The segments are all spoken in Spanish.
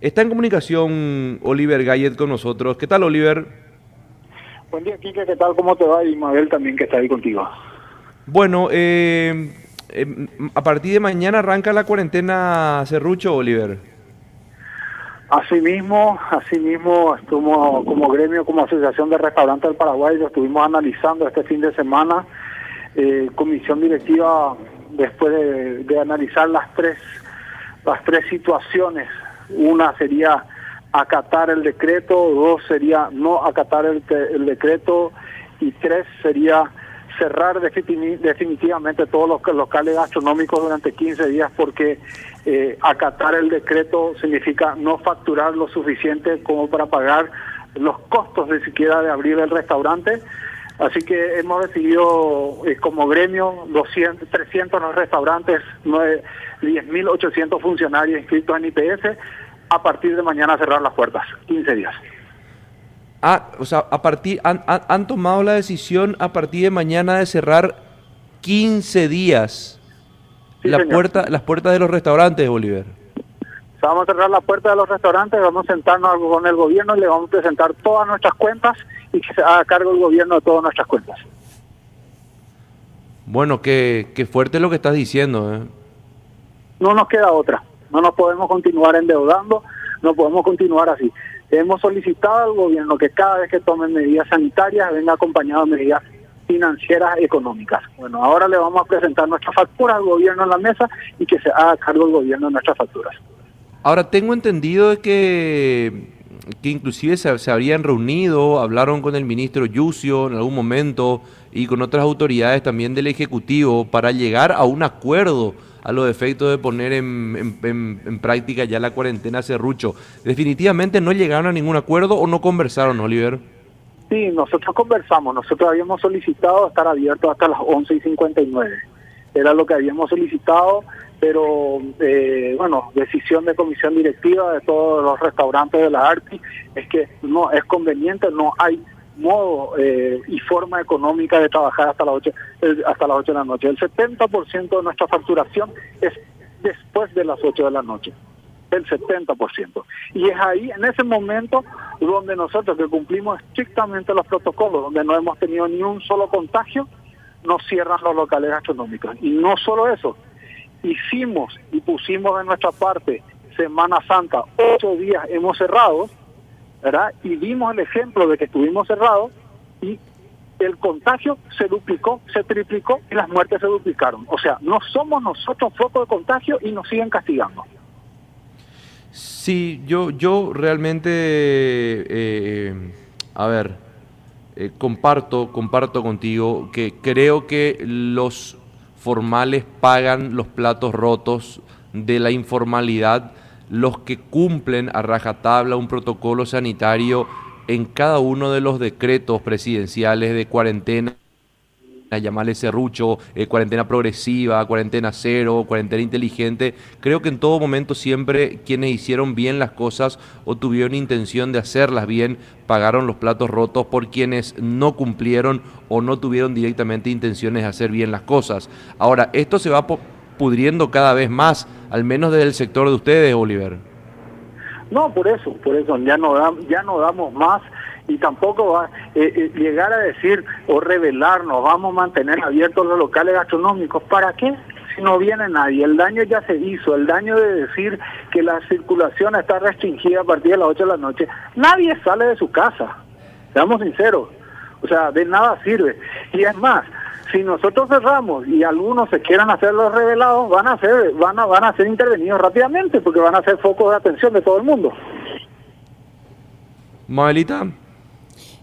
Está en comunicación Oliver Gallet con nosotros. ¿Qué tal, Oliver? Buen día, Kike. ¿Qué tal? ¿Cómo te va? Y Mabel también, que está ahí contigo. Bueno, eh, eh, a partir de mañana arranca la cuarentena Cerrucho, Oliver. Asimismo, asimismo, como, como gremio, como Asociación de Restaurantes del Paraguay, lo estuvimos analizando este fin de semana. Eh, comisión directiva, después de, de analizar las tres, las tres situaciones una sería acatar el decreto, dos sería no acatar el, decreto y tres sería cerrar definitivamente todos los locales gastronómicos durante 15 días porque eh, acatar el decreto significa no facturar lo suficiente como para pagar los costos de siquiera de abrir el restaurante. Así que hemos decidido eh, como gremio 200, 300 los restaurantes, 10.800 funcionarios inscritos en IPS a partir de mañana cerrar las puertas, 15 días. Ah, o sea, a partir, han, han, tomado la decisión a partir de mañana de cerrar 15 días la puerta, las puertas de los restaurantes, Oliver. Vamos a cerrar la puerta de los restaurantes, vamos a sentarnos con el gobierno y le vamos a presentar todas nuestras cuentas y que se haga cargo el gobierno de todas nuestras cuentas. Bueno, qué, qué fuerte lo que estás diciendo. ¿eh? No nos queda otra. No nos podemos continuar endeudando, no podemos continuar así. Hemos solicitado al gobierno que cada vez que tomen medidas sanitarias venga acompañado de medidas financieras económicas. Bueno, ahora le vamos a presentar nuestra factura al gobierno en la mesa y que se haga cargo el gobierno de nuestras facturas. Ahora, tengo entendido de que, que inclusive se, se, habrían reunido, hablaron con el ministro Yucio en algún momento y con otras autoridades también del Ejecutivo para llegar a un acuerdo a los efectos de poner en, en, práctica ya la cuarentena Cerrucho. ¿Definitivamente no llegaron a ningún acuerdo o no conversaron, Oliver? Sí, nosotros conversamos. Nosotros habíamos solicitado estar abiertos hasta las 11 y 59. Era lo que habíamos solicitado, pero eh, bueno, decisión de comisión directiva de todos los restaurantes de la ARTI es que no es conveniente, no hay modo eh, y forma económica de trabajar hasta las 8 hasta las 8 de la noche. El 70% de nuestra facturación es después de las 8 de la noche. El 70%. Y es ahí, en ese momento, donde nosotros que cumplimos estrictamente los protocolos, donde no hemos tenido ni un solo contagio, nos cierran los locales gastronómicos. Y no solo eso, hicimos y pusimos de nuestra parte Semana Santa, ocho días hemos cerrado, ¿verdad? Y vimos el ejemplo de que estuvimos cerrados y el contagio se duplicó, se triplicó y las muertes se duplicaron. O sea, no somos nosotros foco de contagio y nos siguen castigando. Sí, yo, yo realmente, eh, a ver, eh, comparto, comparto contigo que creo que los formales pagan los platos rotos de la informalidad los que cumplen a rajatabla un protocolo sanitario en cada uno de los decretos presidenciales de cuarentena, llamarle serrucho, eh, cuarentena progresiva, cuarentena cero, cuarentena inteligente. Creo que en todo momento siempre quienes hicieron bien las cosas o tuvieron intención de hacerlas bien, pagaron los platos rotos por quienes no cumplieron o no tuvieron directamente intenciones de hacer bien las cosas. Ahora, esto se va pudriendo cada vez más, al menos desde el sector de ustedes, Oliver. No, por eso, por eso ya no, ya no damos más y tampoco va eh, eh, llegar a decir o revelarnos, vamos a mantener abiertos los locales gastronómicos. ¿Para qué? Si no viene nadie, el daño ya se hizo, el daño de decir que la circulación está restringida a partir de las 8 de la noche. Nadie sale de su casa, seamos sinceros. O sea, de nada sirve. Y es más, si nosotros cerramos y algunos se quieran hacer los revelados, van a ser, van a, van a ser intervenidos rápidamente porque van a ser focos de atención de todo el mundo. Mabelita.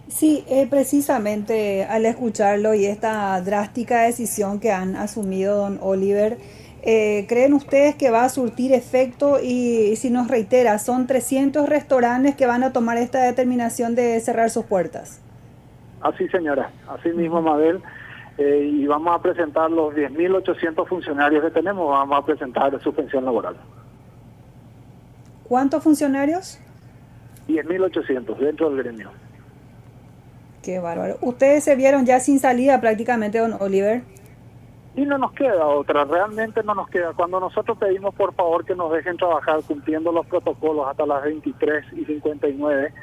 Sí, eh, precisamente al escucharlo y esta drástica decisión que han asumido don Oliver, eh, ¿creen ustedes que va a surtir efecto? Y, si nos reitera, son 300 restaurantes que van a tomar esta determinación de cerrar sus puertas. Así, señora. Así mismo, Mabel. Eh, y vamos a presentar los 10.800 funcionarios que tenemos, vamos a presentar suspensión laboral. ¿Cuántos funcionarios? 10.800 dentro del gremio. Qué bárbaro. ¿Ustedes se vieron ya sin salida prácticamente, don Oliver? Y no nos queda otra, realmente no nos queda. Cuando nosotros pedimos por favor que nos dejen trabajar cumpliendo los protocolos hasta las 23 y 59,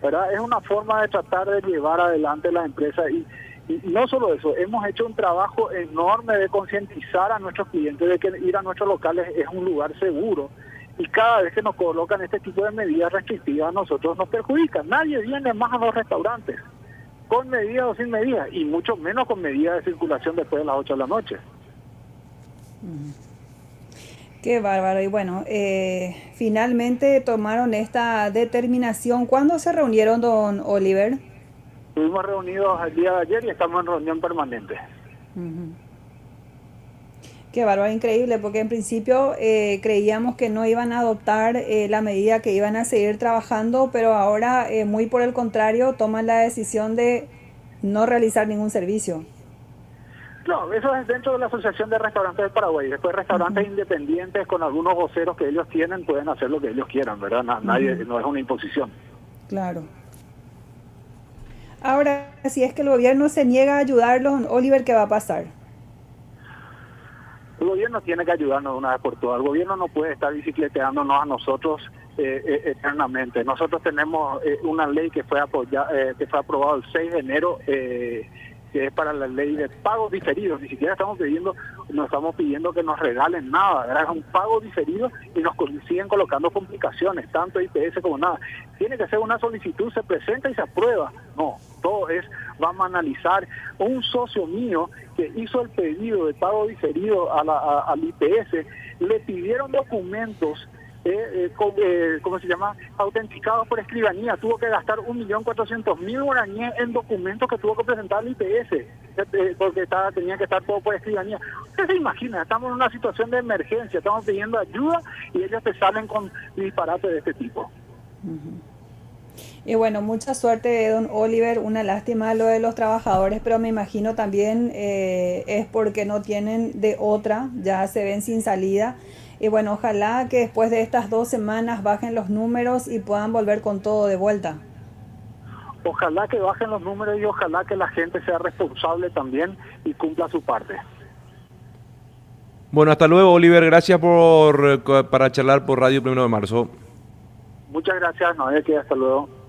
¿verdad? Es una forma de tratar de llevar adelante la empresa y, y no solo eso, hemos hecho un trabajo enorme de concientizar a nuestros clientes de que ir a nuestros locales es un lugar seguro y cada vez que nos colocan este tipo de medidas restrictivas nosotros nos perjudican. Nadie viene más a los restaurantes con medidas o sin medidas, y mucho menos con medidas de circulación después de las 8 de la noche. Qué bárbaro. Y bueno, eh, finalmente tomaron esta determinación. ¿Cuándo se reunieron, don Oliver? Estuvimos reunidos el día de ayer y estamos en reunión permanente. Qué bárbaro, increíble, porque en principio eh, creíamos que no iban a adoptar eh, la medida que iban a seguir trabajando, pero ahora, eh, muy por el contrario, toman la decisión de no realizar ningún servicio. No, eso es dentro de la Asociación de Restaurantes del Paraguay. Después, restaurantes independientes con algunos voceros que ellos tienen pueden hacer lo que ellos quieran, ¿verdad? Nadie, no es una imposición. Claro. Ahora, si es que el gobierno se niega a ayudarlos, Oliver, ¿qué va a pasar? El gobierno tiene que ayudarnos de una vez por todas. El gobierno no puede estar bicicleteándonos a nosotros eh, eh, eternamente. Nosotros tenemos eh, una ley que fue, apoyada, que fue aprobada el 6 de enero que es para la ley de pagos diferidos. Ni siquiera estamos pidiendo, no estamos pidiendo que nos regalen nada, es un pago diferido y nos siguen colocando complicaciones, tanto IPS como nada. Tiene que ser una solicitud, se presenta y se aprueba. No, vamos a analizar. Un socio mío que hizo el pedido de pago diferido al IPS, le pidieron documentos eh, eh, eh, ¿cómo se llama? Autenticados por escribanía. Tuvo que gastar 1.400.000 guaraníes en documentos que tuvo que presentar al IPS, eh, porque estaba, tenía que estar todo por escribanía. Usted se imagina, estamos en una situación de emergencia, estamos pidiendo ayuda y ellos te salen con disparates de este tipo. Y bueno, mucha suerte, don Oliver. Una lástima lo de los trabajadores, pero me imagino también es porque no tienen de otra, ya se ven sin salida. Y bueno, ojalá que después de estas dos semanas bajen los números y puedan volver con todo de vuelta. Ojalá que bajen los números y ojalá que la gente sea responsable también y cumpla su parte. Bueno, hasta luego, Oliver. Gracias por para charlar por Radio Primero de Marzo. Muchas gracias, que hasta luego.